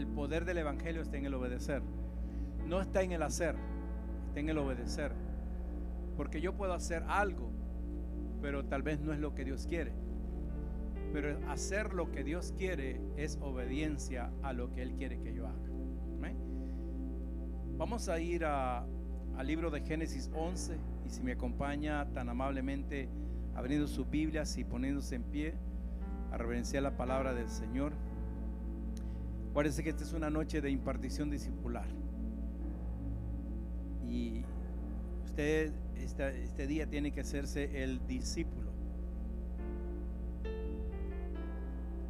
El poder del Evangelio está en el obedecer. No está en el hacer, está en el obedecer. Porque yo puedo hacer algo, pero tal vez no es lo que Dios quiere. Pero hacer lo que Dios quiere es obediencia a lo que Él quiere que yo haga. Vamos a ir al libro de Génesis 11 y si me acompaña tan amablemente abriendo sus Biblias y poniéndose en pie a reverenciar la palabra del Señor. Parece que esta es una noche de impartición discipular. Y usted esta- este día tiene que hacerse el discípulo.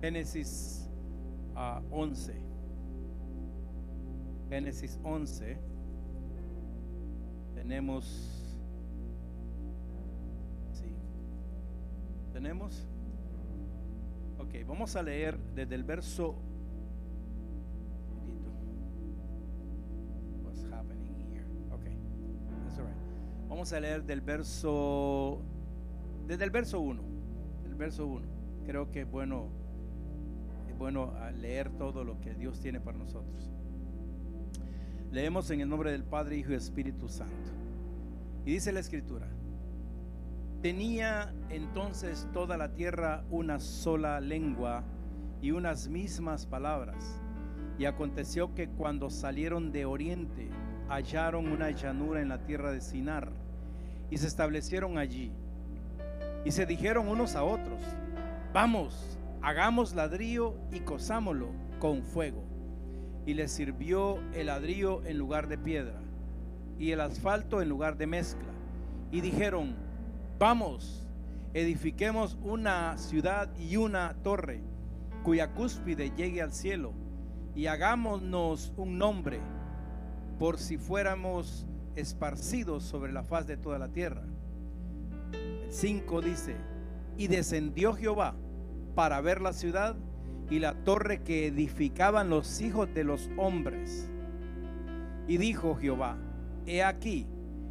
Génesis ah, 11. Génesis 11. Tenemos... Sí. ¿Tenemos? Ok, vamos a leer desde el verso... Vamos a leer del verso... Desde el verso 1. El verso 1. Creo que es bueno, es bueno ah, leer todo lo que Dios tiene para nosotros. Leemos en el nombre del Padre, Hijo y Espíritu Santo. Y dice la Escritura. Tenía entonces toda la tierra una sola lengua y unas mismas palabras. Y aconteció que cuando salieron de oriente, hallaron una llanura en la tierra de Sinar y se establecieron allí. Y se dijeron unos a otros, vamos, hagamos ladrillo y cosámoslo con fuego. Y les sirvió el ladrillo en lugar de piedra y el asfalto en lugar de mezcla. Y dijeron, vamos, edifiquemos una ciudad y una torre cuya cúspide llegue al cielo y hagámonos un nombre por si fuéramos esparcidos sobre la faz de toda la tierra. El 5 dice, y descendió Jehová para ver la ciudad y la torre que edificaban los hijos de los hombres. Y dijo Jehová, he aquí,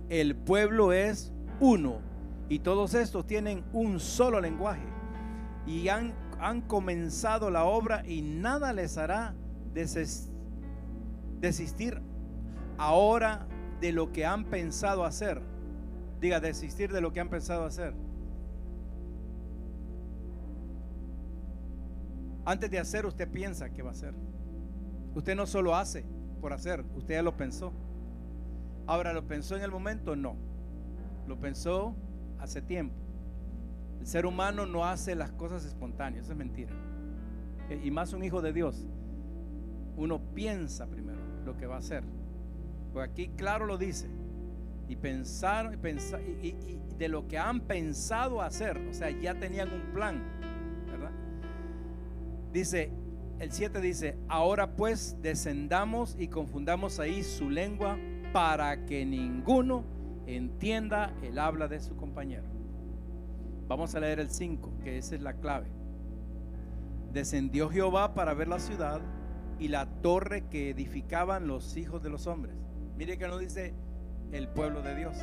el pueblo es uno, y todos estos tienen un solo lenguaje, y han, han comenzado la obra y nada les hará desistir ahora de lo que han pensado hacer. Diga, desistir de lo que han pensado hacer. Antes de hacer, usted piensa que va a hacer. Usted no solo hace por hacer, usted ya lo pensó. Ahora, ¿lo pensó en el momento? No. Lo pensó hace tiempo. El ser humano no hace las cosas espontáneas, eso es mentira. Eh, Y más un hijo de Dios. Uno piensa primero lo que va a hacer. Pues aquí claro lo dice. Y pensar, pensa- y, y- y de lo que han pensado hacer. O sea, ya tenían un plan. ¿Verdad? Dice, el 7 dice, ahora pues descendamos y confundamos ahí su lengua para que ninguno entienda el habla de su compañero. Vamos a leer el 5, que esa es la clave. Descendió Jehová para ver la ciudad y la torre que edificaban los hijos de los hombres. Mire que no dice el pueblo de Dios.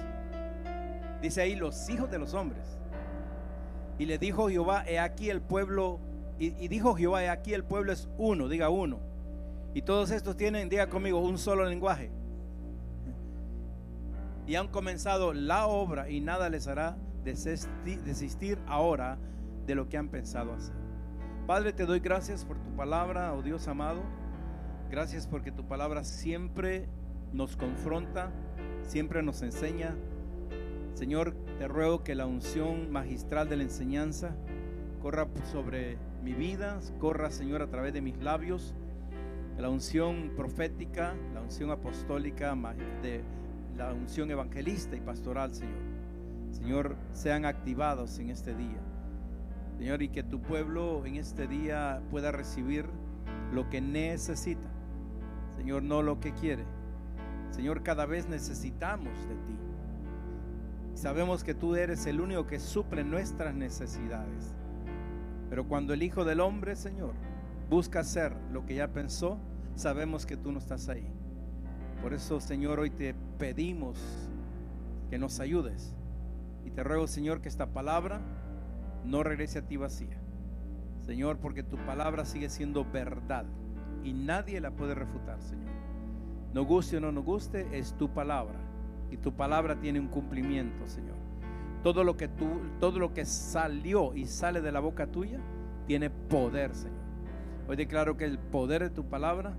Dice ahí los hijos de los hombres. Y le dijo Jehová, he aquí el pueblo, y, dijo Jehová, he aquí el pueblo es uno, diga uno. Y todos estos tienen, diga conmigo, un solo lenguaje. Y han comenzado la obra y nada les hará desistir ahora de lo que han pensado hacer. Padre, te doy gracias por tu palabra, oh Dios amado. Gracias porque tu palabra siempre nos confronta, siempre nos enseña. Señor, te ruego que la unción magistral de la enseñanza corra sobre mi vida, corra, Señor, a través de mis labios la unción profética, la unción apostólica, de la unción evangelista y pastoral, Señor. Señor, sean activados en este día. Señor, y que tu pueblo en este día pueda recibir lo que necesita. Señor, no lo que quiere. Señor, cada vez necesitamos de ti. Sabemos que tú eres el único que suple nuestras necesidades. Pero cuando el Hijo del Hombre, Señor, busca hacer lo que ya pensó, sabemos que tú no estás ahí. Por eso, Señor, hoy te pedimos que nos ayudes. Y te ruego, Señor, que esta palabra no regrese a ti vacía. Señor, porque tu palabra sigue siendo verdad y nadie la puede refutar, Señor. No guste o no nos guste, es tu palabra y tu palabra tiene un cumplimiento, Señor. Todo lo que tú todo lo que salió y sale de la boca tuya tiene poder, Señor. Hoy declaro que el poder de tu palabra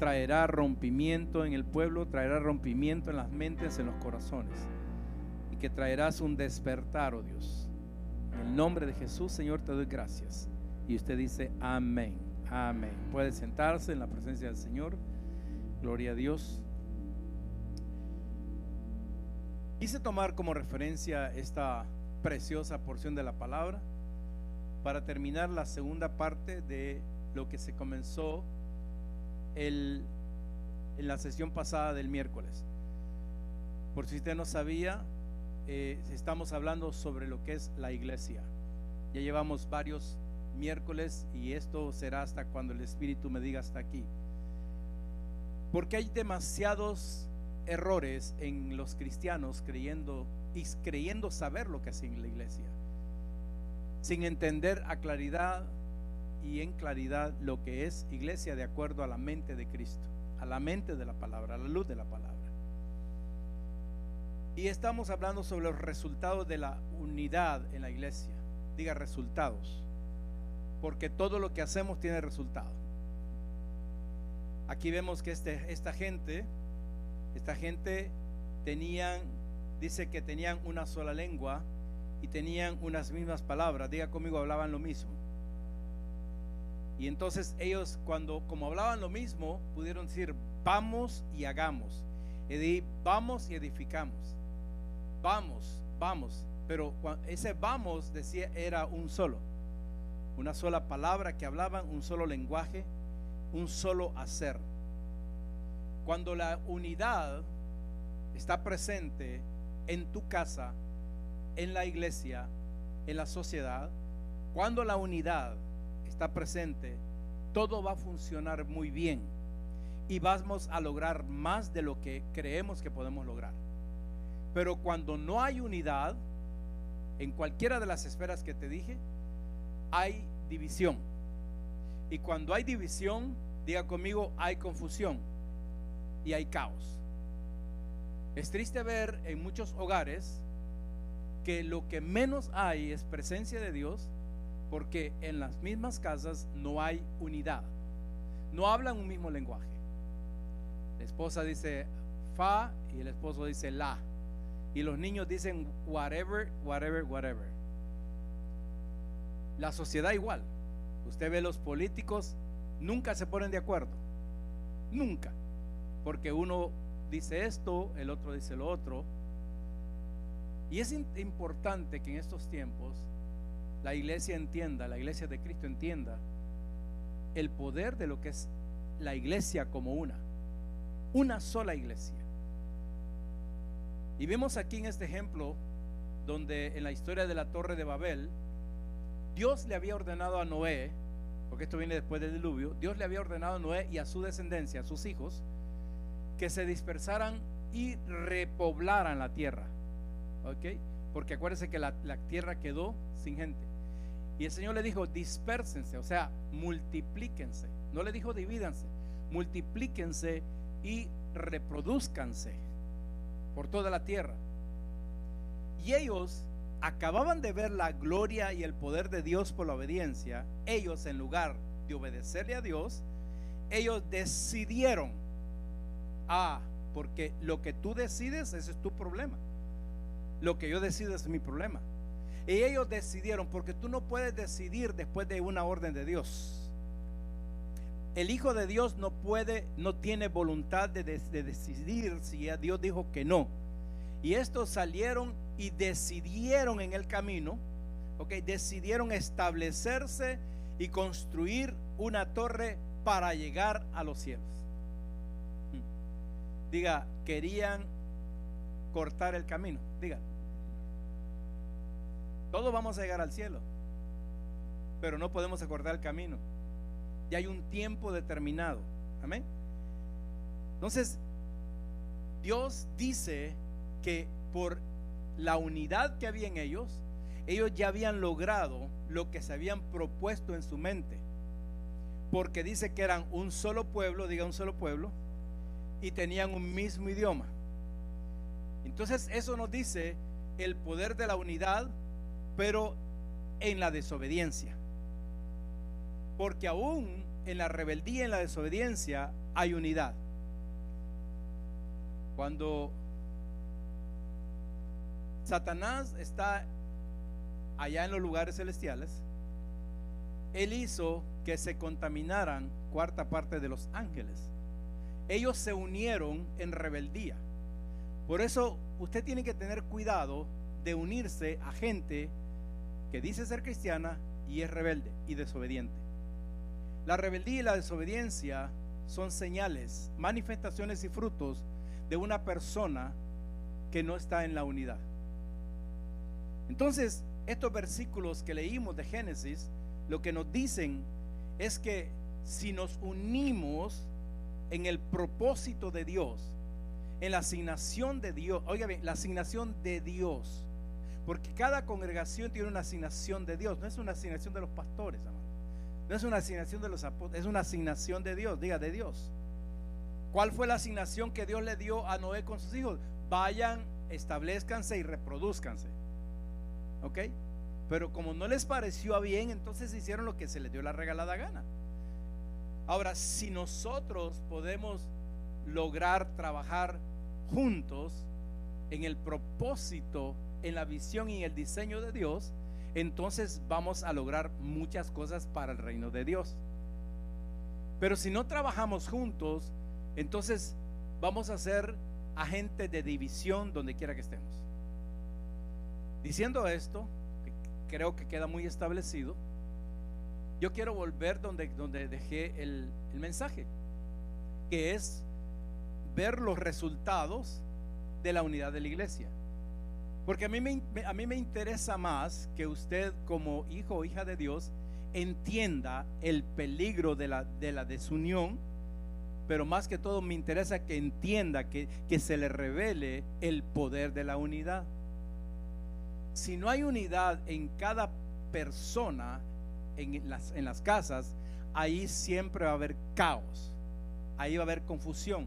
traerá rompimiento en el pueblo, traerá rompimiento en las mentes, en los corazones. Y que traerás un despertar, oh Dios. En el nombre de Jesús, Señor, te doy gracias. Y usted dice, amén, amén. Puede sentarse en la presencia del Señor. Gloria a Dios. Quise tomar como referencia esta preciosa porción de la palabra para terminar la segunda parte de lo que se comenzó el, en la sesión pasada del miércoles. Por si usted no sabía, eh, estamos hablando sobre lo que es la iglesia. Ya llevamos varios miércoles y esto será hasta cuando el Espíritu me diga hasta aquí. Porque hay demasiados errores en los cristianos creyendo y creyendo saber lo que hacen en la iglesia, sin entender a claridad y en claridad lo que es iglesia de acuerdo a la mente de Cristo, a la mente de la palabra, a la luz de la palabra. Y estamos hablando sobre los resultados de la unidad en la iglesia. Diga resultados. Porque todo lo que hacemos tiene resultado. Aquí vemos que este, esta gente, esta gente tenían, dice que tenían una sola lengua y tenían unas mismas palabras. Diga conmigo, hablaban lo mismo. Y entonces ellos cuando como hablaban lo mismo, pudieron decir, vamos y hagamos. vamos y edificamos vamos, vamos. Pero ese vamos decía era un solo, una sola palabra que hablaban, un solo lenguaje, un solo hacer. Cuando la unidad está presente en tu casa, en la iglesia, en la sociedad, cuando la unidad está presente, todo va a funcionar muy bien y vamos a lograr más de lo que creemos que podemos lograr. Pero cuando no hay unidad, en cualquiera de las esferas que te dije, hay división. Y cuando hay división, diga conmigo, hay confusión y hay caos. Es triste ver en muchos hogares que lo que menos hay es presencia de Dios porque en las mismas casas no hay unidad. No hablan un mismo lenguaje. La esposa dice fa y el esposo dice la. Y los niños dicen whatever, whatever, whatever. La sociedad igual. Usted ve los políticos, nunca se ponen de acuerdo. Nunca. Porque uno dice esto, el otro dice lo otro. Y es importante que en estos tiempos la iglesia entienda, la iglesia de Cristo entienda el poder de lo que es la iglesia como una. Una sola iglesia. Y vemos aquí en este ejemplo, donde en la historia de la torre de Babel, Dios le había ordenado a Noé, porque esto viene después del diluvio, Dios le había ordenado a Noé y a su descendencia, a sus hijos, que se dispersaran y repoblaran la tierra. ¿Ok? Porque acuérdense que la, tierra quedó sin gente. Y el Señor le dijo, dispersense, o sea, multiplíquense. No le dijo divídanse, multiplíquense y reproduzcanse por toda la tierra. Y ellos acababan de ver la gloria y el poder de Dios por la obediencia. Ellos, en lugar de obedecerle a Dios, ellos decidieron, ah, porque lo que tú decides, ese es tu problema. Lo que yo decido es mi problema. Y ellos decidieron, porque tú no puedes decidir después de una orden de Dios. el Hijo de Dios no puede, no tiene voluntad de, de decidir si Dios dijo que no. Y estos salieron y decidieron en el camino, ok, decidieron establecerse y construir una torre para llegar a los cielos. Hmm. Diga, querían cortar el camino. Diga, todos vamos a llegar al cielo, pero no podemos acordar el camino. Y hay un tiempo determinado. Amén. Entonces, Dios dice que por la unidad que había en ellos, ellos ya habían logrado lo que se habían propuesto en su mente. Porque dice que eran un solo pueblo, diga un solo pueblo, y tenían un mismo idioma. Entonces eso nos dice el poder de la unidad, pero en la desobediencia. Porque aún en la rebeldía, en la desobediencia, hay unidad. Cuando Satanás está allá en los lugares celestiales, él hizo que se contaminaran cuarta parte de los ángeles. Ellos se unieron en rebeldía. Por eso usted tiene que tener cuidado de unirse a gente que dice ser cristiana y es rebelde y desobediente. La rebeldía y la desobediencia son señales, manifestaciones y frutos de una persona que no está en la unidad. Entonces, estos versículos que leímos de Génesis, lo que nos dicen es que si nos unimos en el propósito de Dios, en la asignación de Dios, oiga bien, la asignación de Dios, porque cada congregación tiene una asignación de Dios, no es una asignación de los pastores, no es una asignación de los apóstoles, es una asignación de Dios, diga de Dios. ¿Cuál fue la asignación que Dios le dio a Noé con sus hijos? Vayan, establezcanse y reproduzcanse. ¿Ok? Pero como no les pareció bien, entonces hicieron lo que se les dio la regalada gana. Ahora, si nosotros podemos lograr trabajar juntos en el propósito, en la visión y el diseño de Dios, entonces vamos a lograr muchas cosas para el reino de Dios. Pero si no trabajamos juntos, entonces vamos a ser agentes de división donde quiera que estemos. Diciendo esto, creo que queda muy establecido, yo quiero volver donde, donde dejé el, el mensaje, que es ver los resultados de la unidad de la iglesia. Porque a mí me, a mí me interesa más que usted como hijo o hija de Dios entienda el peligro de la, de la desunión, pero más que todo me interesa que entienda que, que se le revele el poder de la unidad si no hay unidad en cada persona, en las, casas, ahí siempre va a haber caos, ahí va a haber confusión,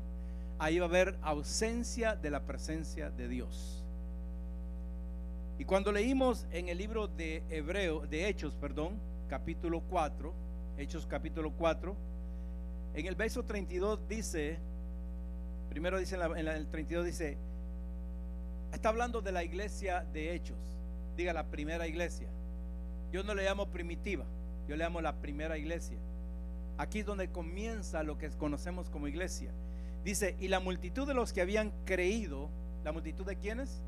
ahí va a haber ausencia de la presencia de Dios. Y cuando leímos en el libro de Hebreo, de Hechos, perdón, capítulo 4, Hechos capítulo 4, en el verso 32 dice, primero dice en, el 32 dice, está hablando de la iglesia de Hechos diga la primera iglesia. Yo no le llamo primitiva, yo le llamo la primera iglesia. Aquí es donde comienza lo que conocemos como iglesia. Dice, y la multitud de los que habían creído, ¿la multitud de quiénes?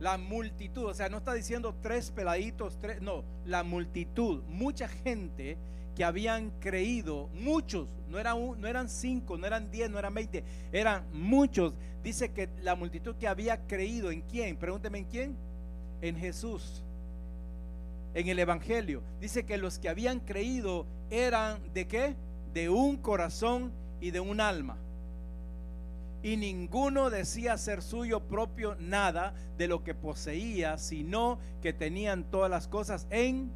La multitud, o sea, no está diciendo tres peladitos, tres, no, la multitud, mucha gente que habían creído, muchos, no eran, no eran cinco, no eran diez, no eran veinte, eran muchos. Dice que la multitud que había creído en quién, pregúnteme en quién, en Jesús, en el Evangelio. Dice que los que habían creído eran de qué? De un corazón y de un alma. Y ninguno decía ser suyo propio nada de lo que poseía, sino que tenían todas las cosas en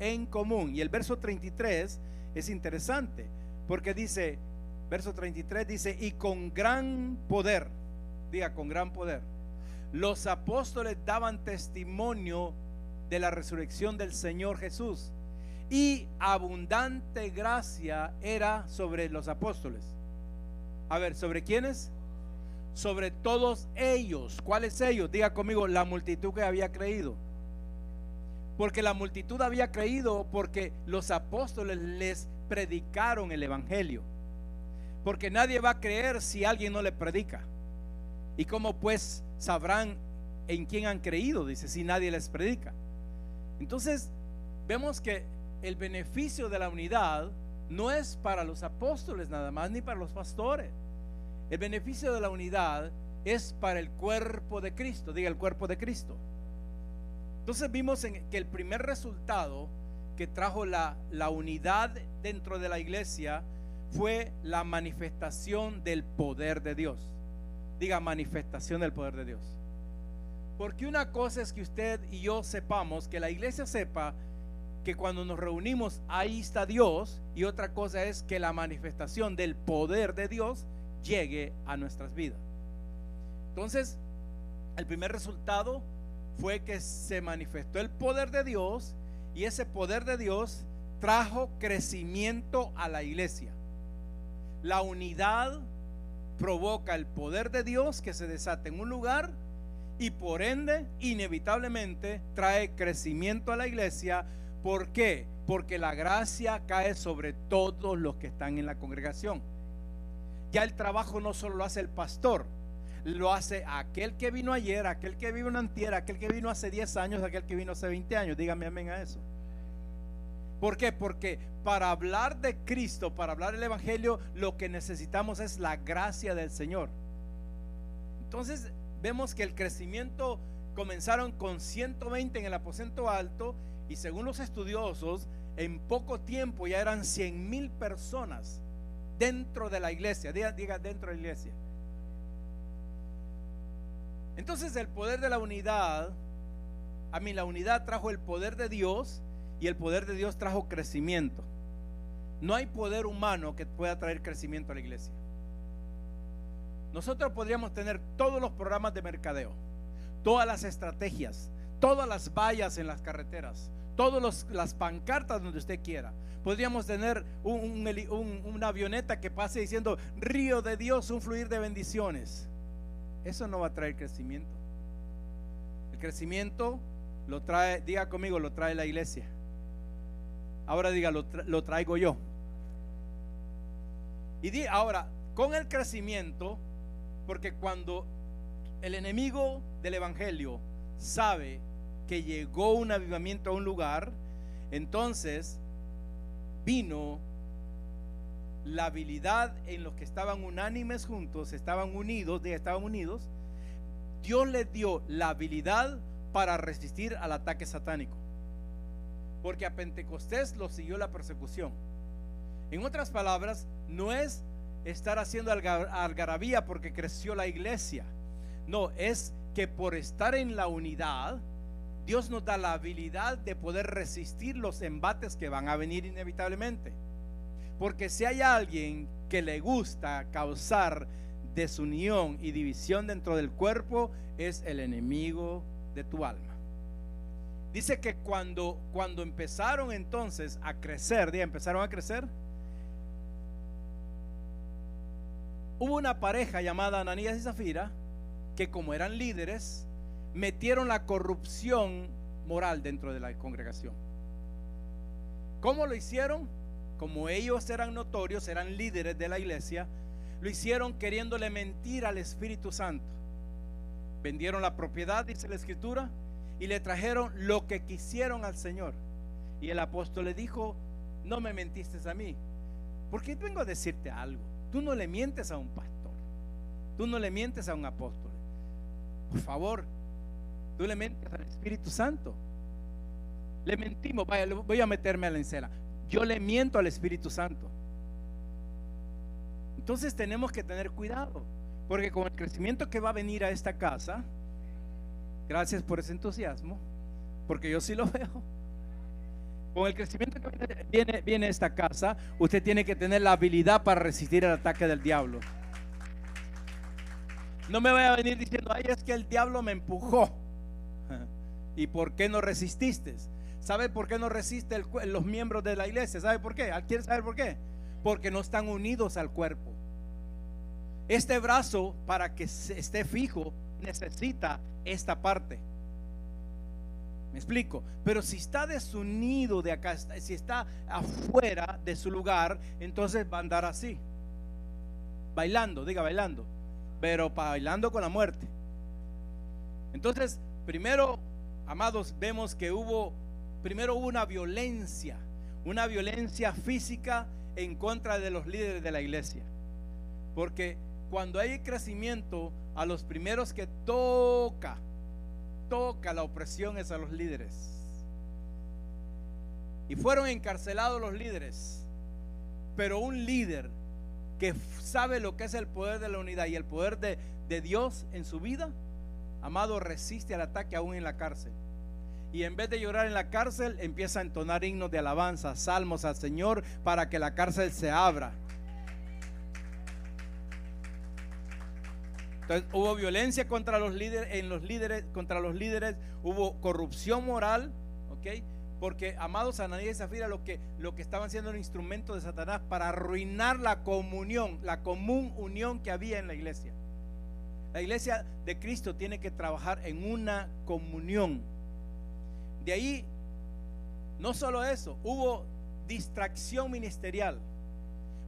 en común. Y el verso 33 es interesante porque dice, verso 33 dice, y con gran poder, diga, con gran poder, los apóstoles daban testimonio de la resurrección del Señor Jesús. Y abundante gracia era sobre los apóstoles. A ver, ¿sobre quiénes? Sobre todos ellos. ¿Cuáles ellos? Diga conmigo, la multitud que había creído porque la multitud había creído porque los apóstoles les predicaron el Evangelio. Porque nadie va a creer si alguien no le predica. ¿Y cómo pues sabrán en quién han creído? Dice, si nadie les predica. Entonces, vemos que el beneficio de la unidad no es para los apóstoles nada más, ni para los pastores. El beneficio de la unidad es para el cuerpo de Cristo, diga el cuerpo de Cristo. Entonces vimos que el primer resultado que trajo la, la unidad dentro de la iglesia fue la manifestación del poder de Dios. Diga manifestación del poder de Dios. Porque una cosa es que usted y yo sepamos, que la iglesia sepa que cuando nos reunimos ahí está Dios y otra cosa es que la manifestación del poder de Dios llegue a nuestras vidas. Entonces, el primer resultado fue que se manifestó el poder de Dios y ese poder de Dios trajo crecimiento a la iglesia. La unidad provoca el poder de Dios que se desata en un lugar y por ende, inevitablemente, trae crecimiento a la iglesia. ¿Por qué? Porque la gracia cae sobre todos los que están en la congregación. Ya el trabajo no solo lo hace el pastor, lo hace aquel que vino ayer, aquel que vino antier, aquel que vino hace 10 años, aquel que vino hace 20 años. Dígame amén a eso. ¿Por qué? Porque para hablar de Cristo, para hablar del Evangelio, lo que necesitamos es la gracia del Señor. Entonces vemos que el crecimiento comenzaron con 120 en el aposento alto y según los estudiosos, en poco tiempo ya eran 100 mil personas dentro de la iglesia. Diga, diga dentro de la iglesia. Entonces el poder de la unidad, a mí la unidad trajo el poder de Dios y el poder de Dios trajo crecimiento. No hay poder humano que pueda traer crecimiento a la iglesia. Nosotros podríamos tener todos los programas de mercadeo, todas las estrategias, todas las vallas en las carreteras, todas las pancartas donde usted quiera. Podríamos tener una avioneta que pase diciendo, río de Dios, un fluir de bendiciones. Eso no va a traer crecimiento. El crecimiento lo trae, diga conmigo, lo trae la iglesia. Ahora diga, lo, traigo yo. Y di, ahora, con el crecimiento, porque cuando el enemigo del Evangelio sabe que llegó un avivamiento a un lugar, entonces vino la habilidad en los que estaban unánimes juntos, estaban unidos, estaban unidos, Dios les dio la habilidad para resistir al ataque satánico. Porque a Pentecostés lo siguió la persecución. En otras palabras, no es estar haciendo algarabía porque creció la iglesia. No, es que por estar en la unidad, Dios nos da la habilidad de poder resistir los embates que van a venir inevitablemente. Porque si hay alguien que le gusta causar desunión y división dentro del cuerpo, es el enemigo de tu alma. Dice que cuando, cuando empezaron entonces a crecer, ¿día empezaron a crecer? Hubo una pareja llamada Ananías y Zafira que como eran líderes, metieron la corrupción moral dentro de la congregación. ¿Cómo lo hicieron? Como ellos eran notorios, eran líderes de la iglesia, lo hicieron queriéndole mentir al Espíritu Santo. Vendieron la propiedad, dice la Escritura, y le trajeron lo que quisieron al Señor. Y el apóstol le dijo, no me mentiste a mí. Porque vengo a decirte algo. Tú no le mientes a un pastor. Tú no le mientes a un apóstol. Por favor, tú le mientes al Espíritu Santo. Le mentimos, voy a meterme a la encela yo le miento al Espíritu Santo. Entonces tenemos que tener cuidado, porque con el crecimiento que va a venir a esta casa, gracias por ese entusiasmo, porque yo sí lo veo. Con el crecimiento que viene, viene esta casa, usted tiene que tener la habilidad para resistir el ataque del diablo. No me vaya a venir diciendo, ay, es que el diablo me empujó. ¿Y por qué no resististe? ¿Sabe por qué no resiste los miembros de la iglesia? ¿Sabe por qué? ¿Quiere saber por qué? Porque no están unidos al cuerpo. Este brazo, para que esté fijo, necesita esta parte. Me explico. Pero si está desunido de acá, si está afuera de su lugar, entonces va a andar así. Bailando, diga bailando. Pero bailando con la muerte. Entonces, primero, amados, vemos que hubo, primero hubo una violencia, una violencia física en contra de los líderes de la iglesia. Porque cuando hay crecimiento, a los primeros que toca, toca la opresión es a los líderes. Y fueron encarcelados los líderes. Pero un líder que sabe lo que es el poder de la unidad y el poder de, de Dios en su vida, amado, resiste al ataque aún en la cárcel. Y en vez de llorar en la cárcel, empieza a entonar himnos de alabanza, salmos al Señor para que la cárcel se abra. Entonces hubo violencia contra los líderes, en los líderes, contra los líderes, hubo corrupción moral, ¿ok? Porque amados Ananías y Zafira lo que, lo que estaban siendo un instrumento de Satanás para arruinar la comunión, la común unión que había en la iglesia. La iglesia de Cristo tiene que trabajar en una comunión. De ahí, no solo eso, hubo distracción ministerial.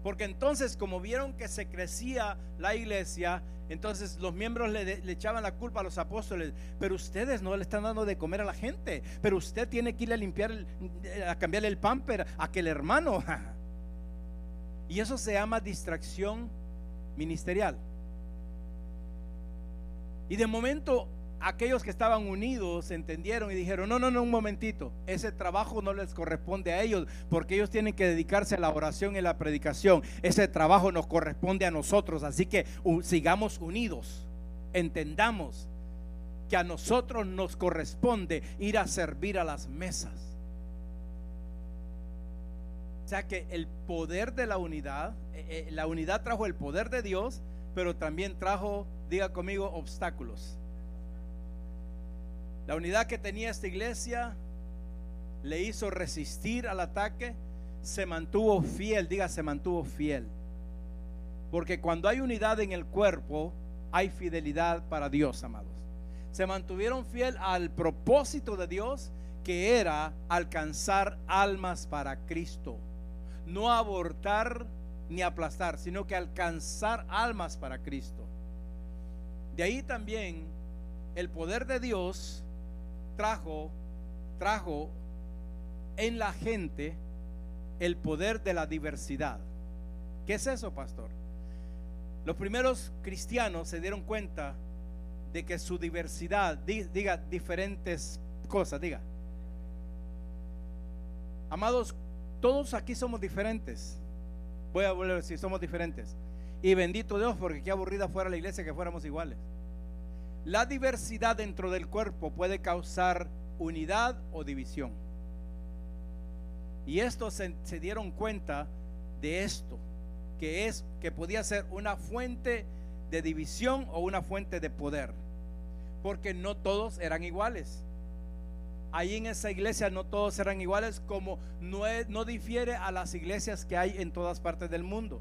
Porque entonces, como vieron que se crecía la iglesia, entonces los miembros le, echaban la culpa a los apóstoles. Pero ustedes no le están dando de comer a la gente. Pero usted tiene que ir a limpiar, a cambiarle el pamper a aquel hermano. Y eso se llama distracción ministerial. Y de momento aquellos que estaban unidos entendieron y dijeron, no, no, no, un momentito, ese trabajo no les corresponde a ellos porque ellos tienen que dedicarse a la oración y la predicación. Ese trabajo nos corresponde a nosotros, así que sigamos unidos, entendamos que a nosotros nos corresponde ir a servir a las mesas. O sea que el poder de la unidad, eh, eh, la unidad trajo el poder de Dios, pero también trajo, diga conmigo, obstáculos. La unidad que tenía esta iglesia le hizo resistir al ataque, se mantuvo fiel, diga, se mantuvo fiel. Porque cuando hay unidad en el cuerpo, hay fidelidad para Dios, amados. Se mantuvieron fiel al propósito de Dios, que era alcanzar almas para Cristo. No abortar ni aplastar, sino que alcanzar almas para Cristo. De ahí también el poder de Dios trajo, trajo en la gente el poder de la diversidad. ¿Qué es eso, pastor? Los primeros cristianos se dieron cuenta de que su diversidad, diga diferentes cosas, diga. Amados, todos aquí somos diferentes. Voy a volver a decir, somos diferentes. Y bendito Dios, porque qué aburrida fuera la iglesia que fuéramos iguales. La diversidad dentro del cuerpo puede causar unidad o división. Y estos se, dieron cuenta de esto, que es que podía ser una fuente de división o una fuente de poder, porque no todos eran iguales. Ahí en esa iglesia no todos eran iguales, como no difiere a las iglesias que hay en todas partes del mundo.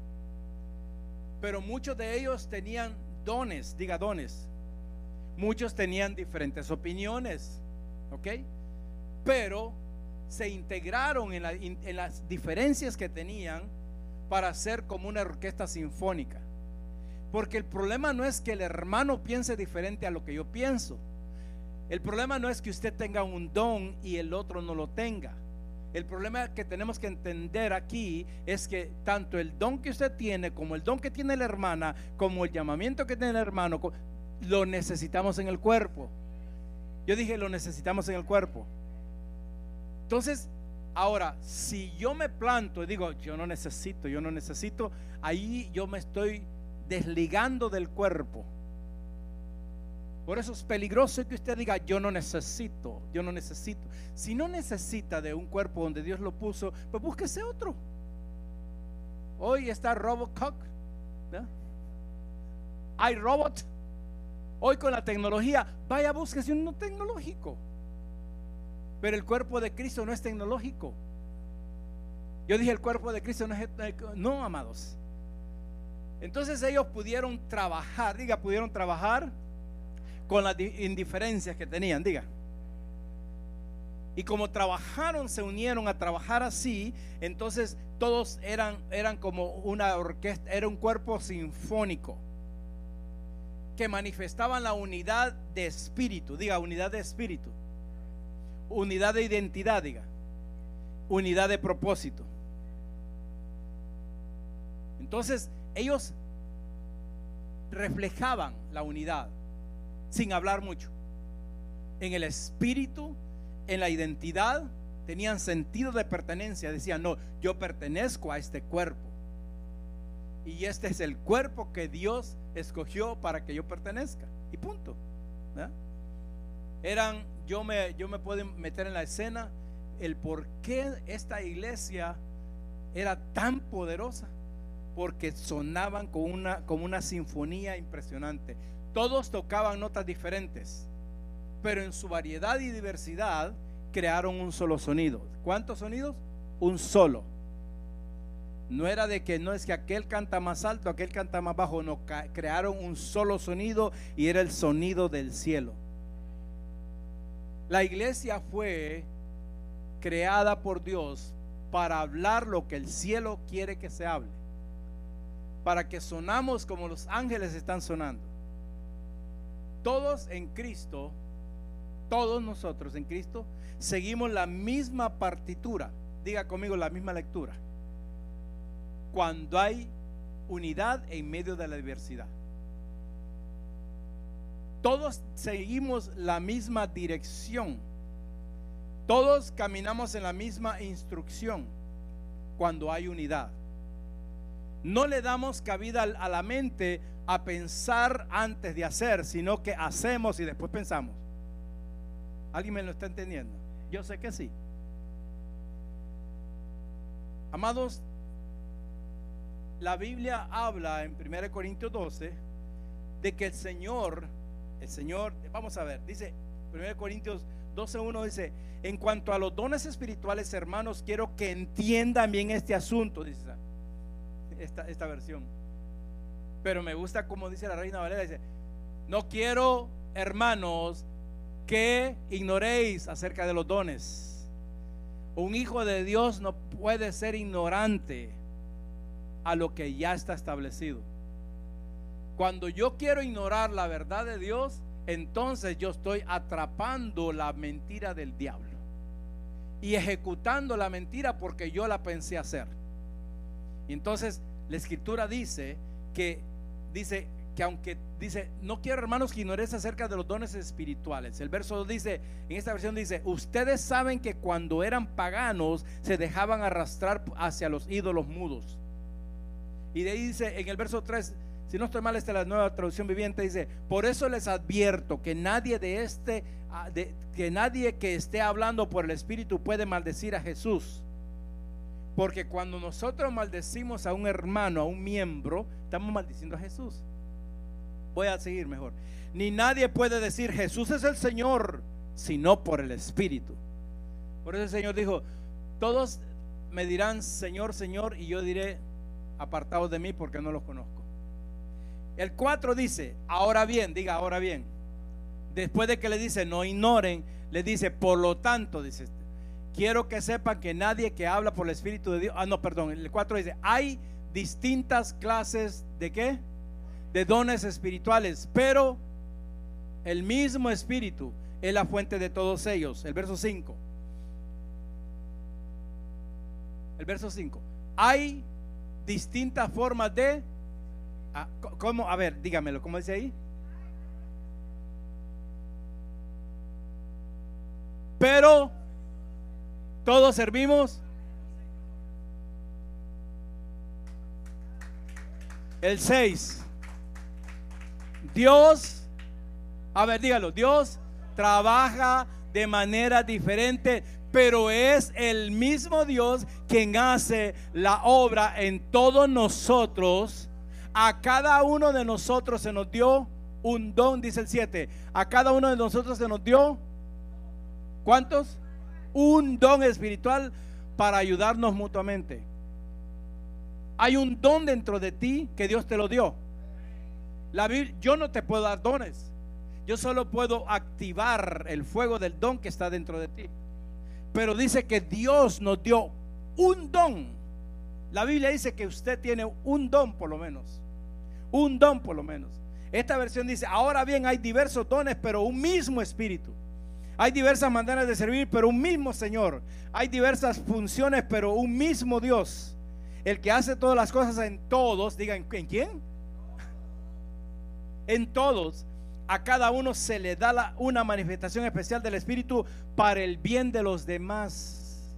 Pero muchos de ellos tenían dones, diga dones, Muchos tenían diferentes opiniones, ¿ok? Pero se integraron en, las diferencias que tenían para hacer como una orquesta sinfónica. Porque el problema no es que el hermano piense diferente a lo que yo pienso. El problema no es que usted tenga un don y el otro no lo tenga. El problema que tenemos que entender aquí es que tanto el don que usted tiene, como el don que tiene la hermana, como el llamamiento que tiene el hermano, lo necesitamos en el cuerpo. Yo dije, lo necesitamos en el cuerpo. Entonces, ahora, si yo me planto y digo, yo no necesito, yo no necesito, ahí yo me estoy desligando del cuerpo. Por eso es peligroso que usted diga, yo no necesito, yo no necesito. Si no necesita de un cuerpo donde Dios lo puso, pues búsquese otro. Hoy está Robocock. Hay robot. Hoy con la tecnología, vaya búsquese uno tecnológico. Pero el cuerpo de Cristo no es tecnológico. Yo dije el cuerpo de Cristo no es... No, amados. Entonces ellos pudieron trabajar, diga, pudieron trabajar con las indiferencias que tenían, diga. Y como trabajaron, se unieron a trabajar así, entonces todos eran, eran como una orquesta, era un cuerpo sinfónico manifestaban la unidad de espíritu, diga unidad de espíritu, unidad de identidad, diga, unidad de propósito. Entonces ellos reflejaban la unidad sin hablar mucho. En el espíritu, en la identidad, tenían sentido de pertenencia. Decían, no, yo pertenezco a este cuerpo. Y este es el cuerpo que Dios escogió para que yo pertenezca. Y punto. Eran, yo me, yo me puedo meter en la escena el por qué esta iglesia era tan poderosa. Porque sonaban con una, como una sinfonía impresionante. Todos tocaban notas diferentes. Pero en su variedad y diversidad crearon un solo sonido. ¿Cuántos sonidos? Un solo. No era de que no es que aquel canta más alto, aquel canta más bajo, no, crearon un solo sonido y era el sonido del cielo. La iglesia fue creada por Dios para hablar lo que el cielo quiere que se hable. Para que sonamos como los ángeles están sonando. Todos en Cristo, todos nosotros en Cristo, seguimos la misma partitura. Diga conmigo la misma lectura. Cuando hay unidad en medio de la diversidad. Todos seguimos la misma dirección. Todos caminamos en la misma instrucción cuando hay unidad. No le damos cabida a la mente a pensar antes de hacer, sino que hacemos y después pensamos. ¿Alguien me lo está entendiendo? Yo sé que sí. Amados, la Biblia habla en 1 Corintios 12 de que el Señor, el Señor, vamos a ver, dice 1 Corintios 12.1 dice, en cuanto a los dones espirituales, hermanos, quiero que entiendan bien este asunto, dice esta, esta versión. Pero me gusta como dice la Reina Valera, dice, no quiero, hermanos, que ignoréis acerca de los dones. Un hijo de Dios no puede ser ignorante a lo que ya está establecido. Cuando yo quiero ignorar la verdad de Dios, entonces yo estoy atrapando la mentira del diablo y ejecutando la mentira porque yo la pensé hacer. Y entonces la escritura dice que dice que aunque dice, no quiero hermanos que ignores acerca de los dones espirituales. El verso dice, en esta versión dice, ustedes saben que cuando eran paganos se dejaban arrastrar hacia los ídolos mudos. Y de ahí dice, en el verso 3, si no estoy mal, esta es la nueva traducción viviente, dice, por eso les advierto que nadie de este, ah, que nadie que esté hablando por el Espíritu puede maldecir a Jesús. Porque cuando nosotros maldecimos a un hermano, a un miembro, estamos maldiciendo a Jesús. Voy a seguir mejor. Ni nadie puede decir Jesús es el Señor, sino por el Espíritu. Por eso el Señor dijo, todos me dirán Señor, Señor, y yo diré, apartados de mí porque no los conozco. El 4 dice, ahora bien, diga ahora bien. Después de que le dice, no ignoren, le dice, por lo tanto, dice, quiero que sepan que nadie que habla por el Espíritu de Dios, ah, no, perdón, el 4 dice, hay distintas clases de qué? de dones espirituales, pero el mismo espíritu es la fuente de todos ellos. El verso 5. El verso 5. Hay distintas formas de... Ah, ¿Cómo? A ver, dígamelo, ¿cómo dice ahí? Pero todos servimos. El 6. Dios, a ver, dígalo, Dios trabaja de manera diferente, pero es el mismo Dios quien hace la obra en todos nosotros. A cada uno de nosotros se nos dio un don, dice el 7. A cada uno de nosotros se nos dio, ¿cuántos? Un don espiritual para ayudarnos mutuamente. Hay un don dentro de ti que Dios te lo dio yo no te puedo dar dones. Yo solo puedo activar el fuego del don que está dentro de ti. Pero dice que Dios nos dio un don. La Biblia dice que usted tiene un don por lo menos. Un don por lo menos. Esta versión dice, ahora bien hay diversos dones, pero un mismo espíritu. Hay diversas maneras de servir, pero un mismo Señor. Hay diversas funciones, pero un mismo Dios. El que hace todas las cosas en todos, digan, ¿en quién? En todos. A cada uno se le da una manifestación especial del Espíritu para el bien de los demás.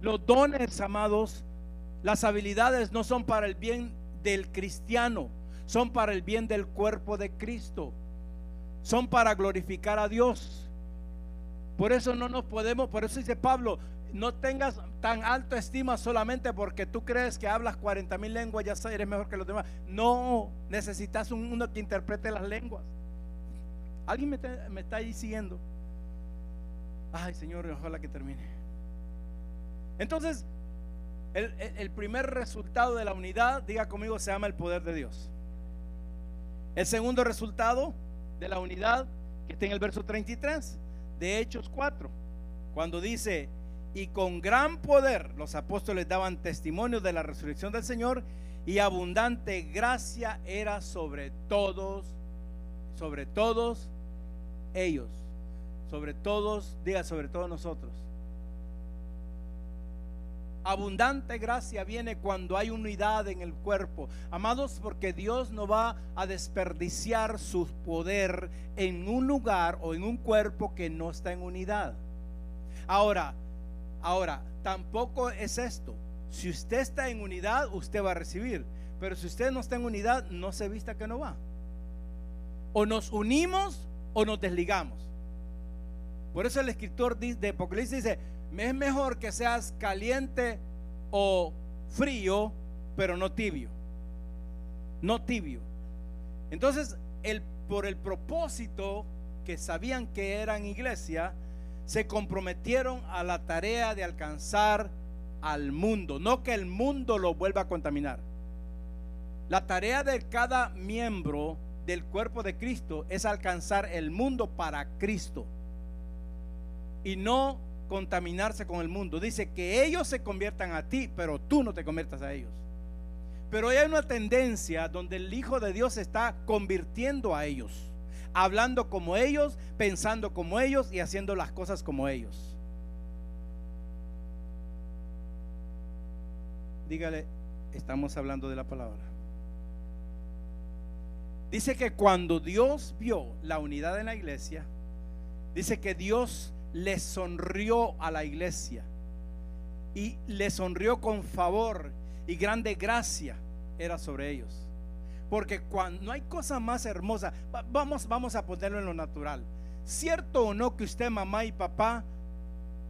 Los dones, amados, las habilidades no son para el bien del cristiano, son para el bien del cuerpo de Cristo. Son para glorificar a Dios. Por eso no nos podemos, por eso dice Pablo, no tengas tan alta estima solamente porque tú crees que hablas 40 mil lenguas, ya eres mejor que los demás. No, necesitas uno que interprete las lenguas. ¿Alguien me está, me está ahí siguiendo? Ay, Señor, ojalá que termine. Entonces, el, el, primer resultado de la unidad, diga conmigo, se llama el poder de Dios. El segundo resultado de la unidad, que está en el verso 33, de Hechos 4, cuando dice, y con gran poder los apóstoles daban testimonio de la resurrección del Señor y abundante gracia era sobre todos, sobre todos ellos, sobre todos, diga sobre todos nosotros. Abundante gracia viene cuando hay unidad en el cuerpo. Amados, porque Dios no va a desperdiciar su poder en un lugar o en un cuerpo que no está en unidad. Ahora, ahora, tampoco es esto. Si usted está en unidad, usted va a recibir. Pero si usted no está en unidad, no se vista que no va. O nos unimos o nos desligamos. Por eso el escritor de Apocalipsis dice, es mejor que seas caliente o frío, pero no tibio. No tibio. Entonces, por el propósito que sabían que eran iglesia, se comprometieron a la tarea de alcanzar al mundo, no que el mundo lo vuelva a contaminar. La tarea de cada miembro del cuerpo de Cristo es alcanzar el mundo para Cristo y no contaminarse con el mundo. Dice que ellos se conviertan a ti, pero tú no te conviertas a ellos. Pero hay una tendencia donde el Hijo de Dios está convirtiendo a ellos, hablando como ellos, pensando como ellos y haciendo las cosas como ellos. Dígale, estamos hablando de la palabra. Dice que cuando Dios vio la unidad en la iglesia, dice que Dios le sonrió a la iglesia y le sonrió con favor y grande gracia era sobre ellos. Porque cuando no hay cosa más hermosa, vamos, vamos a ponerlo en lo natural. ¿Cierto o no que usted, mamá y papá,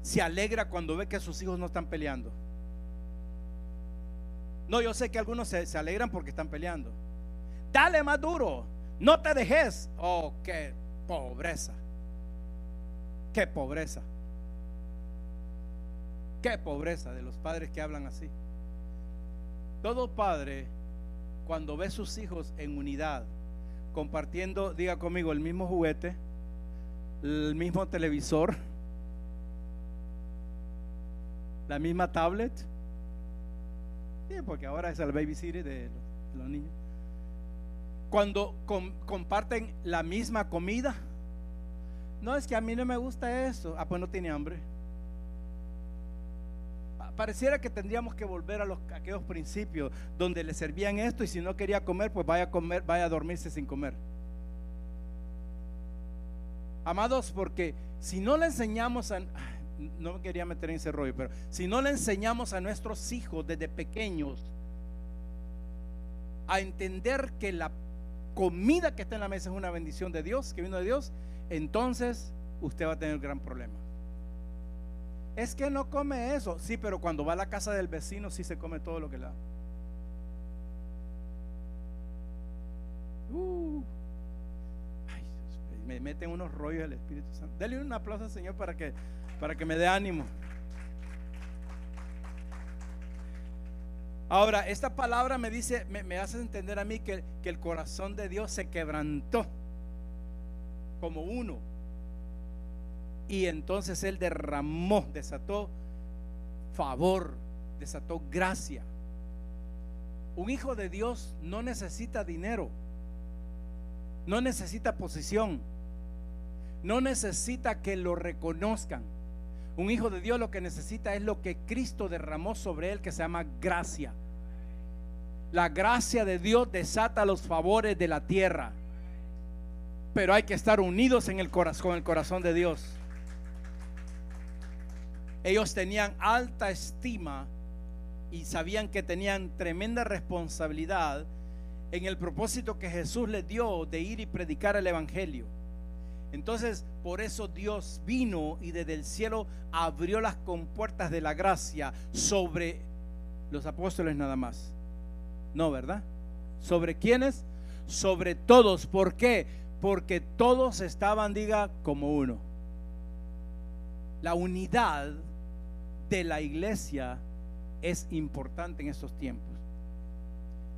se alegra cuando ve que sus hijos no están peleando? No, yo sé que algunos se, se alegran porque están peleando. Dale más duro, no te dejes. Oh, qué pobreza. Qué pobreza. Qué pobreza de los padres que hablan así. Todo padre, cuando ve sus hijos en unidad, compartiendo, diga conmigo, el mismo juguete, el mismo televisor, la misma tablet, sí, porque ahora es el babysitter de los, niños. Cuando comparten la misma comida, no, es que a mí no me gusta eso. Ah, pues no tiene hambre. Pareciera que tendríamos que volver a, los, aquellos principios donde le servían esto y si no quería comer, pues vaya a comer, vaya a dormirse sin comer. Amados, porque si no le enseñamos a, no me quería meter en ese rollo, pero si no le enseñamos a nuestros hijos desde pequeños a entender que la comida que está en la mesa es una bendición de Dios, que vino de Dios, entonces usted va a tener un gran problema. Es que no come eso. Sí, pero cuando va a la casa del vecino sí se come todo lo que le da. Uh. me meten unos rollos del Espíritu Santo. Dele un aplauso al Señor para que, para que me dé ánimo. Ahora, esta palabra me dice, me, hace entender a mí que, que el corazón de Dios se quebrantó como uno. Y entonces Él derramó, desató favor, desató gracia. Un hijo de Dios no necesita dinero, no necesita posición, no necesita que lo reconozcan. Un hijo de Dios lo que necesita es lo que Cristo derramó sobre él, que se llama gracia. La gracia de Dios desata los favores de la tierra. Pero hay que estar unidos en el corazón, con el corazón de Dios. Ellos tenían alta estima y sabían que tenían tremenda responsabilidad en el propósito que Jesús les dio de ir y predicar el Evangelio. Entonces, por eso Dios vino y desde el cielo abrió las compuertas de la gracia sobre los apóstoles nada más. No, ¿verdad? ¿Sobre quiénes? Sobre todos. ¿Por qué? Porque todos estaban, diga, como uno. La unidad de la iglesia es importante en estos tiempos.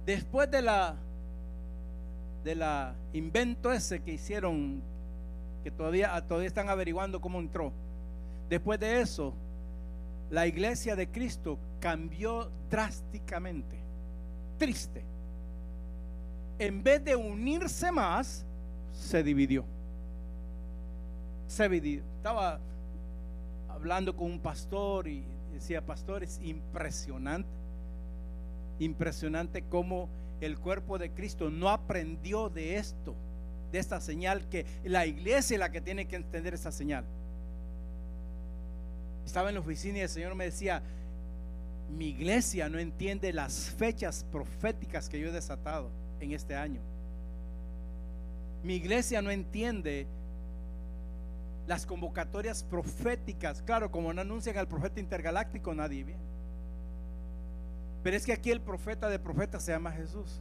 Después de la de la invento ese que hicieron que todavía todavía están averiguando cómo entró. Después de eso, la iglesia de Cristo cambió drásticamente. Triste. En vez de unirse más, se dividió. Se dividió. Estaba hablando con un pastor y decía, pastor, es impresionante, impresionante cómo el cuerpo de Cristo no aprendió de esto, de esta señal, que la iglesia es la que tiene que entender esa señal. Estaba en la oficina y el Señor me decía, mi iglesia no entiende las fechas proféticas que yo he desatado en este año. Mi iglesia no entiende las convocatorias proféticas. Claro, como no anuncian al profeta intergaláctico, nadie viene. Pero es que aquí el profeta de profetas se llama Jesús.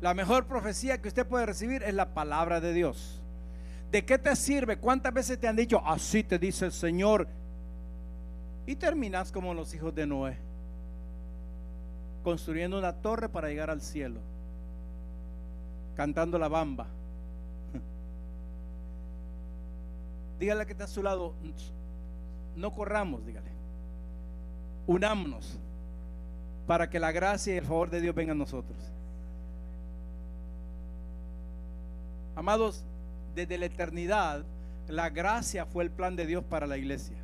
La mejor profecía que usted puede recibir es la palabra de Dios. ¿De qué te sirve? ¿Cuántas veces te han dicho, así te dice el Señor? Y terminas como los hijos de Noé, construyendo una torre para llegar al cielo, cantando la bamba. Dígale que está a su lado, no corramos, dígale. Unámonos para que la gracia y el favor de Dios vengan a nosotros. Amados, desde la eternidad, la gracia fue el plan de Dios para la iglesia.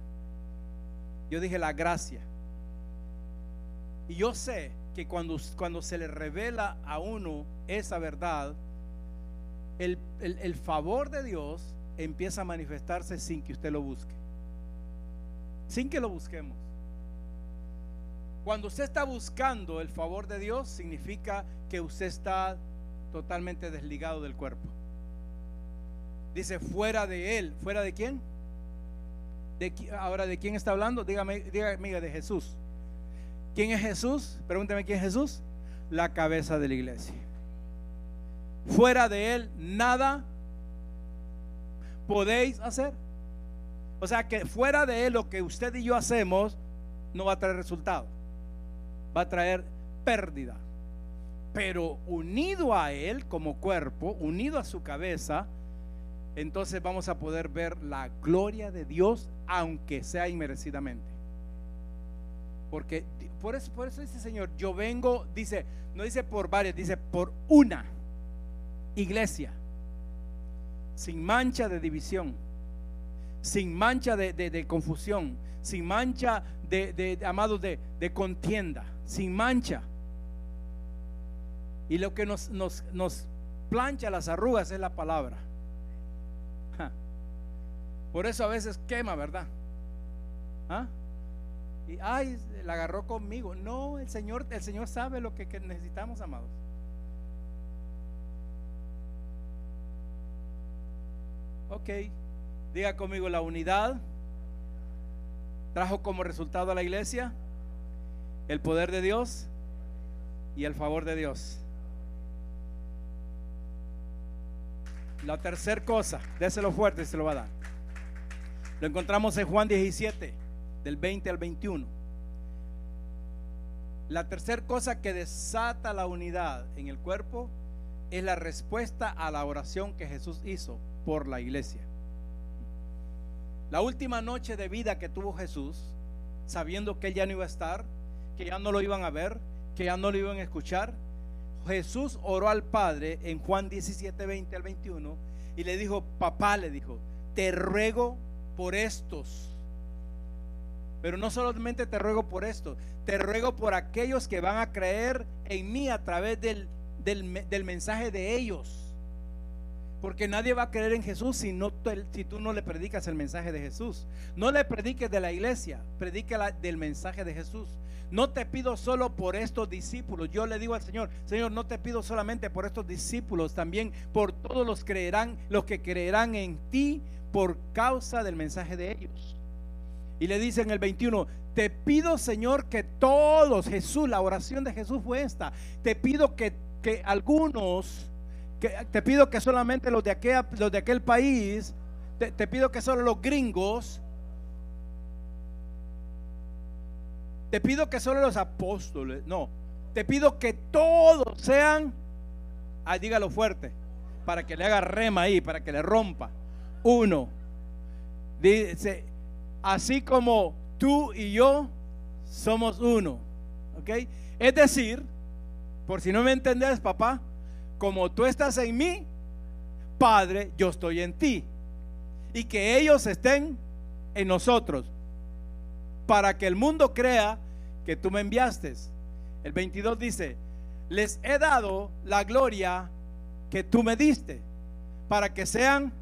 Yo dije la gracia. Y yo sé que cuando, cuando se le revela a uno esa verdad, el, el favor de Dios empieza a manifestarse sin que usted lo busque. Sin que lo busquemos. Cuando usted está buscando el favor de Dios, significa que usted está totalmente desligado del cuerpo. Dice, fuera de él. ¿Fuera de quién? De, ahora, ¿de quién está hablando? Dígame, dígame, de Jesús. ¿Quién es Jesús? Pregúnteme quién es Jesús. La cabeza de la iglesia. Fuera de él, nada podéis hacer. O sea que fuera de él lo que usted y yo hacemos no va a traer resultado va a traer pérdida. Pero unido a Él como cuerpo, unido a su cabeza, entonces vamos a poder ver la gloria de Dios, aunque sea inmerecidamente. Porque por eso, dice Señor, yo vengo, dice, no dice por varias, dice por una iglesia, sin mancha de división, sin mancha de, confusión, sin mancha de, de amados, de contienda sin mancha. Y lo que nos, plancha las arrugas es la palabra. Por eso a veces quema, ¿verdad? ¿Ah? Y ay, la agarró conmigo. No, el Señor, el Señor sabe lo que, necesitamos, amados. Ok, diga conmigo la unidad trajo como resultado a la iglesia el poder de Dios y el favor de Dios. La tercera cosa, déselo fuerte y se lo va a dar. Lo encontramos en Juan 17, del 20 al 21. La tercera cosa que desata la unidad en el cuerpo es la respuesta a la oración que Jesús hizo por la iglesia. La última noche de vida que tuvo Jesús, sabiendo que él ya no iba a estar, que ya no lo iban a ver, que ya no lo iban a escuchar, Jesús oró al Padre en Juan 17, 20 al 21 y le dijo, papá le dijo, te ruego por estos. Pero no solamente te ruego por esto, te ruego por aquellos que van a creer en mí a través del, del, mensaje de ellos. Porque nadie va a creer en Jesús si, no, si tú no le predicas el mensaje de Jesús. No le prediques de la iglesia, predique del mensaje de Jesús. No te pido solo por estos discípulos. Yo le digo al Señor, Señor, no te pido solamente por estos discípulos, también por todos los creerán, los que creerán en ti por causa del mensaje de ellos. Y le dice en el 21, te pido Señor que todos, Jesús, la oración de Jesús fue esta, te pido que, que algunos, que, te pido que solamente los de aquel, los de aquel país, te, te pido que solo los gringos, te pido que solo los apóstoles, no, te pido que todos sean, ah, dígalo fuerte, para que le haga rema ahí, para que le rompa. Uno, dice, así como tú y yo somos uno. ¿Ok? Es decir, por si no me entendés, papá, como tú estás en mí, Padre, yo estoy en ti. Y que ellos estén en nosotros. Para que el mundo crea que tú me enviaste. El 22 dice, les he dado la gloria que tú me diste. Para que sean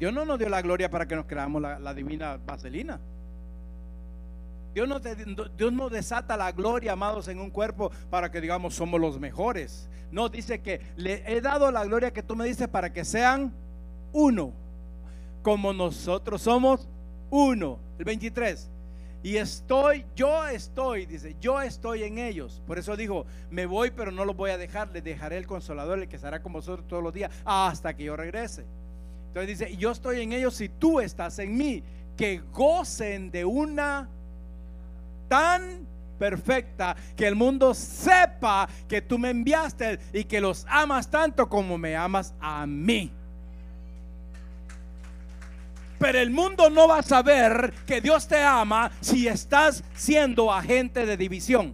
Dios no nos dio la gloria para que nos creamos la, divina vaselina. Dios no, desata la gloria, amados, en un cuerpo para que digamos somos los mejores. No, dice que le he dado la gloria que tú me dices para que sean uno, como nosotros somos uno. El 23. Y estoy, yo estoy, dice, yo estoy en ellos. Por eso dijo, me voy, pero no los voy a dejar, les dejaré el consolador, el que estará con vosotros todos los días, hasta que yo regrese. Entonces dice, yo estoy en ellos si tú estás en mí, que gocen de una tan perfecta que el mundo sepa que tú me enviaste y que los amas tanto como me amas a mí. Pero el mundo no va a saber que Dios te ama si estás siendo agente de división.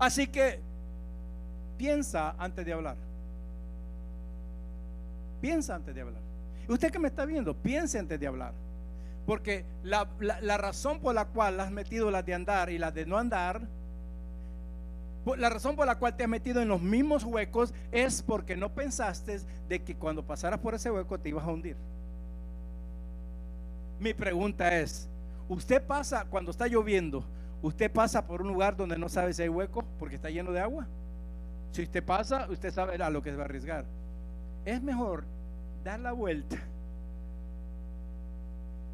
Así que piensa antes de hablar. Piensa antes de hablar. Usted que me está viendo, piense antes de hablar. Porque la, razón por la cual has metido las de andar y las de no andar, la razón por la cual te has metido en los mismos huecos es porque no pensaste de que cuando pasaras por ese hueco te ibas a hundir. Mi pregunta es, ¿usted pasa cuando está lloviendo? ¿Usted pasa por un lugar donde no sabe si hay hueco porque está lleno de agua? Si usted pasa, usted sabe lo que se va a arriesgar es mejor dar la vuelta.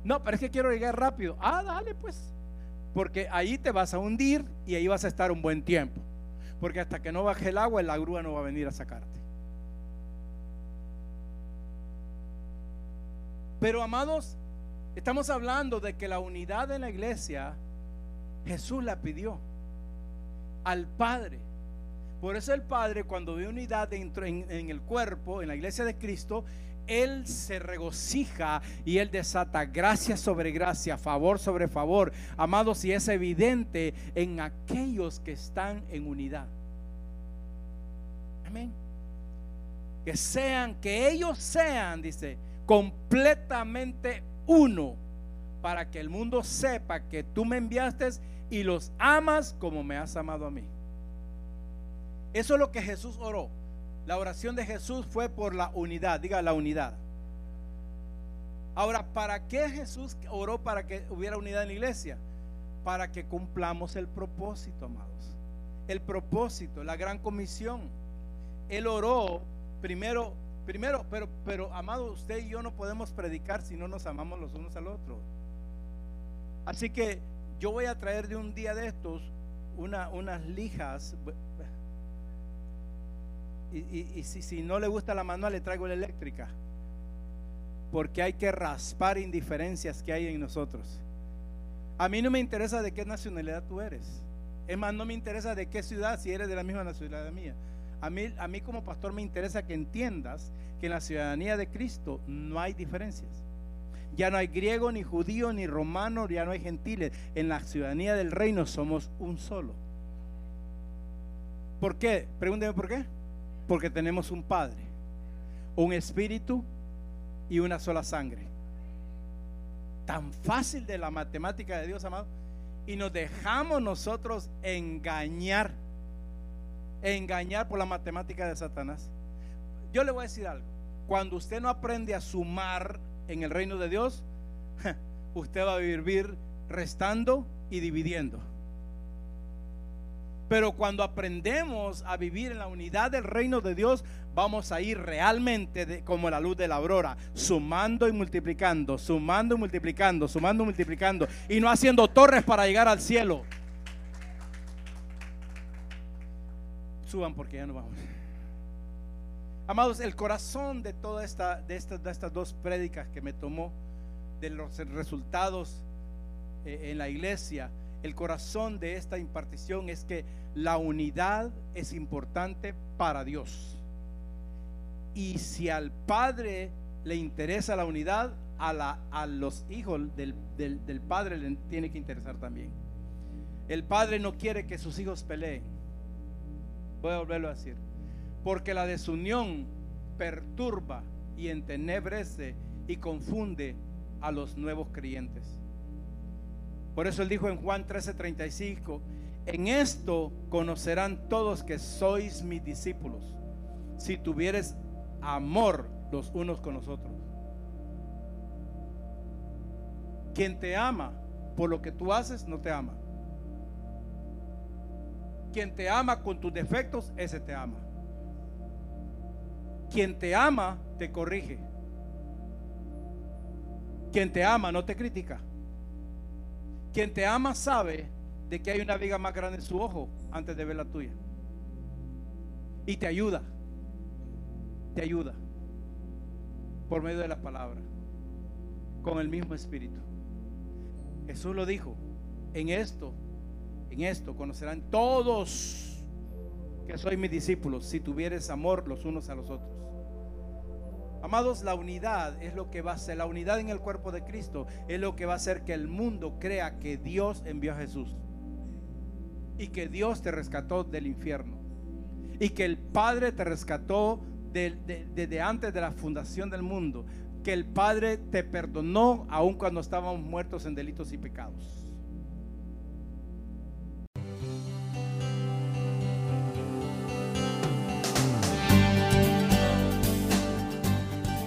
No, pero es que quiero llegar rápido. Ah, dale pues. Porque ahí te vas a hundir y ahí vas a estar un buen tiempo. Porque hasta que no baje el agua, la grúa no va a venir a sacarte. Pero amados, estamos hablando de que la unidad en la iglesia, Jesús la pidió al Padre. Por eso el Padre, cuando ve unidad dentro en, el cuerpo, en la iglesia de Cristo, Él se regocija y Él desata gracia sobre gracia, favor sobre favor, amados, y es evidente en aquellos que están en unidad. Amén. Que sean, que ellos sean, dice, completamente uno, para que el mundo sepa que tú me enviaste y los amas como me has amado a mí. Eso es lo que Jesús oró. La oración de Jesús fue por la unidad, diga la unidad. Ahora, ¿para qué Jesús oró para que hubiera unidad en la iglesia? Para que cumplamos el propósito, amados. El propósito, la gran comisión. Él oró primero, primero, pero, pero, amado, usted y yo no podemos predicar si no nos amamos los unos al otro. Así que yo voy a traer de un día de estos una, unas lijas, y, si, no le gusta la manual, le traigo la eléctrica. Porque hay que raspar indiferencias que hay en nosotros. A mí no me interesa de qué nacionalidad tú eres. Es más, no me interesa de qué ciudad, si eres de la misma nacionalidad mía. A mí, a mí como pastor me interesa que entiendas que en la ciudadanía de Cristo no hay diferencias. Ya no hay griego, ni judío, ni romano, ya no hay gentiles. En la ciudadanía del reino somos un solo. ¿Por qué? Pregúnteme por qué. Porque tenemos un Padre, un Espíritu y una sola sangre. Tan fácil de la matemática de Dios, amado. Y nos dejamos nosotros engañar. Engañar por la matemática de Satanás. Yo le voy a decir algo. Cuando usted no aprende a sumar en el reino de Dios, usted va a vivir restando y dividiendo. Pero cuando aprendemos a vivir en la unidad del reino de Dios, vamos a ir realmente como la luz de la aurora, sumando y multiplicando, sumando y multiplicando, sumando y multiplicando, y no haciendo torres para llegar al cielo. Suban porque ya no vamos. Amados, el corazón de toda esta, de estas, de estas dos prédicas que me tomó, de los resultados eh, en la iglesia, el corazón de esta impartición es que la unidad es importante para Dios. Y si al Padre le interesa la unidad, a, los hijos del, del Padre le tiene que interesar también. El Padre no quiere que sus hijos peleen. Voy a volverlo a decir porque la desunión perturba y entenebrece y confunde a los nuevos creyentes. Por eso él dijo en Juan 13:35, en esto conocerán todos que sois mis discípulos, si tuvieres amor los unos con los otros. Quien te ama por lo que tú haces, no te ama. Quien te ama con tus defectos, ese te ama. Quien te ama, te corrige. Quien te ama, no te critica. Quien te ama sabe de que hay una viga más grande en su ojo antes de ver la tuya. Y te ayuda. Te ayuda. Por medio de la palabra. Con el mismo espíritu. Jesús lo dijo. En esto, en esto conocerán todos que soy mis discípulos si tuvieres amor los unos a los otros. Amados, la unidad es lo que va a ser, la unidad en el cuerpo de Cristo es lo que va a hacer que el mundo crea que Dios envió a Jesús y que Dios te rescató del infierno y que el Padre te rescató desde antes de la fundación del mundo, que el Padre te perdonó aun cuando estábamos muertos en delitos y pecados.